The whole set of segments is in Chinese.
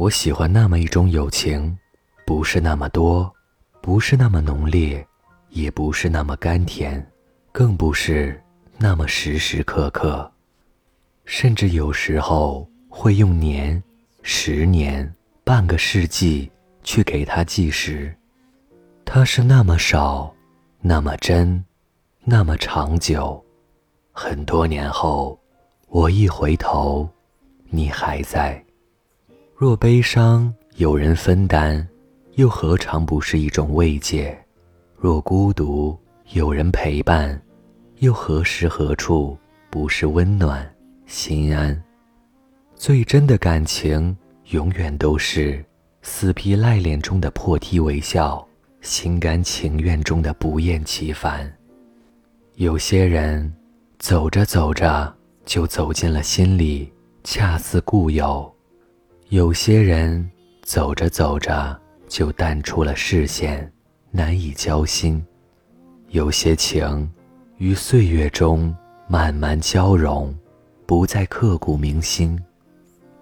我喜欢那么一种友情，不是那么多，不是那么浓烈，也不是那么甘甜，更不是那么时时刻刻，甚至有时候会用年、十年、半个世纪去给它计时。它是那么少，那么真，那么长久。很多年后，我一回头，你还在。若悲伤有人分担，又何尝不是一种慰藉？若孤独有人陪伴，又何时何处不是温暖心安？最真的感情，永远都是死皮赖脸中的破涕为笑，心甘情愿中的不厌其烦。有些人，走着走着就走进了心里，恰似故友。有些人走着走着就淡出了视线，难以交心；有些情于岁月中慢慢交融，不再刻骨铭心；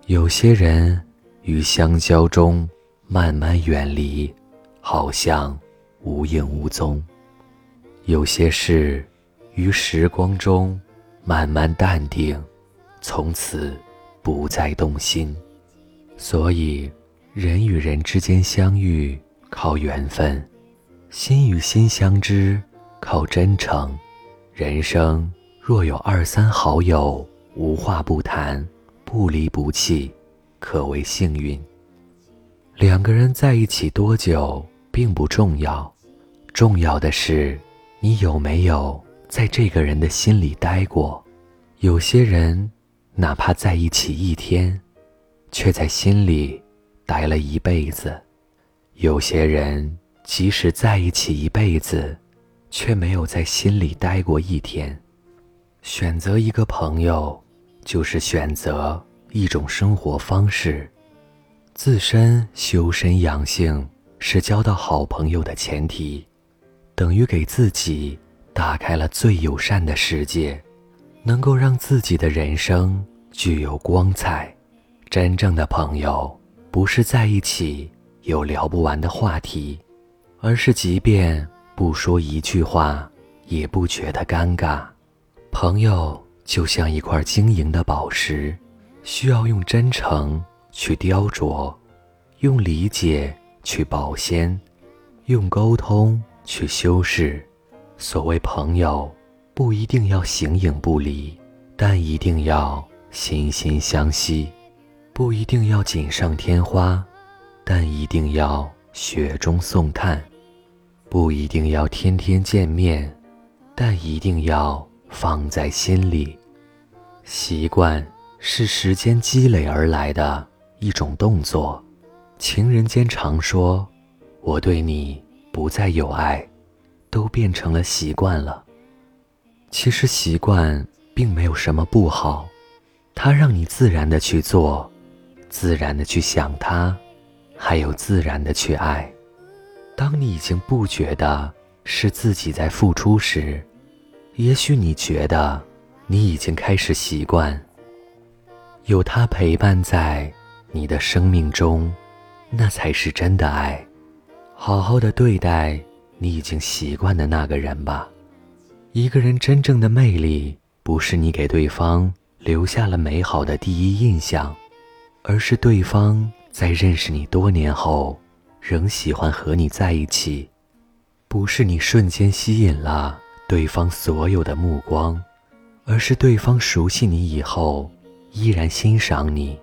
有些人于相交中慢慢远离，好像无影无踪；有些事于时光中慢慢淡定，从此不再动心。所以，人与人之间相遇靠缘分，心与心相知靠真诚。人生若有二三好友，无话不谈，不离不弃，可谓幸运。两个人在一起多久并不重要，重要的是你有没有在这个人的心里待过。有些人，哪怕在一起一天。却在心里待了一辈子。有些人即使在一起一辈子，却没有在心里待过一天。选择一个朋友，就是选择一种生活方式。自身修身养性是交到好朋友的前提，等于给自己打开了最友善的世界，能够让自己的人生具有光彩。真正的朋友，不是在一起有聊不完的话题，而是即便不说一句话，也不觉得尴尬。朋友就像一块晶莹的宝石，需要用真诚去雕琢，用理解去保鲜，用沟通去修饰。所谓朋友，不一定要形影不离，但一定要心心相惜。不一定要锦上添花，但一定要雪中送炭；不一定要天天见面，但一定要放在心里。习惯是时间积累而来的一种动作。情人间常说：“我对你不再有爱，都变成了习惯了。”其实习惯并没有什么不好，它让你自然的去做。自然的去想他，还有自然的去爱。当你已经不觉得是自己在付出时，也许你觉得你已经开始习惯有他陪伴在你的生命中，那才是真的爱。好好的对待你已经习惯的那个人吧。一个人真正的魅力，不是你给对方留下了美好的第一印象。而是对方在认识你多年后，仍喜欢和你在一起，不是你瞬间吸引了对方所有的目光，而是对方熟悉你以后依然欣赏你，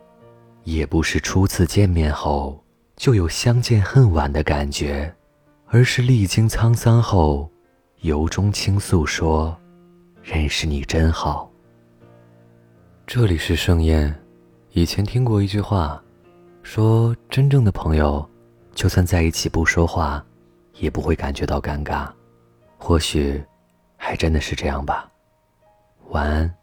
也不是初次见面后就有相见恨晚的感觉，而是历经沧桑后，由衷倾诉说：“认识你真好。”这里是盛宴。以前听过一句话，说真正的朋友，就算在一起不说话，也不会感觉到尴尬。或许，还真的是这样吧。晚安。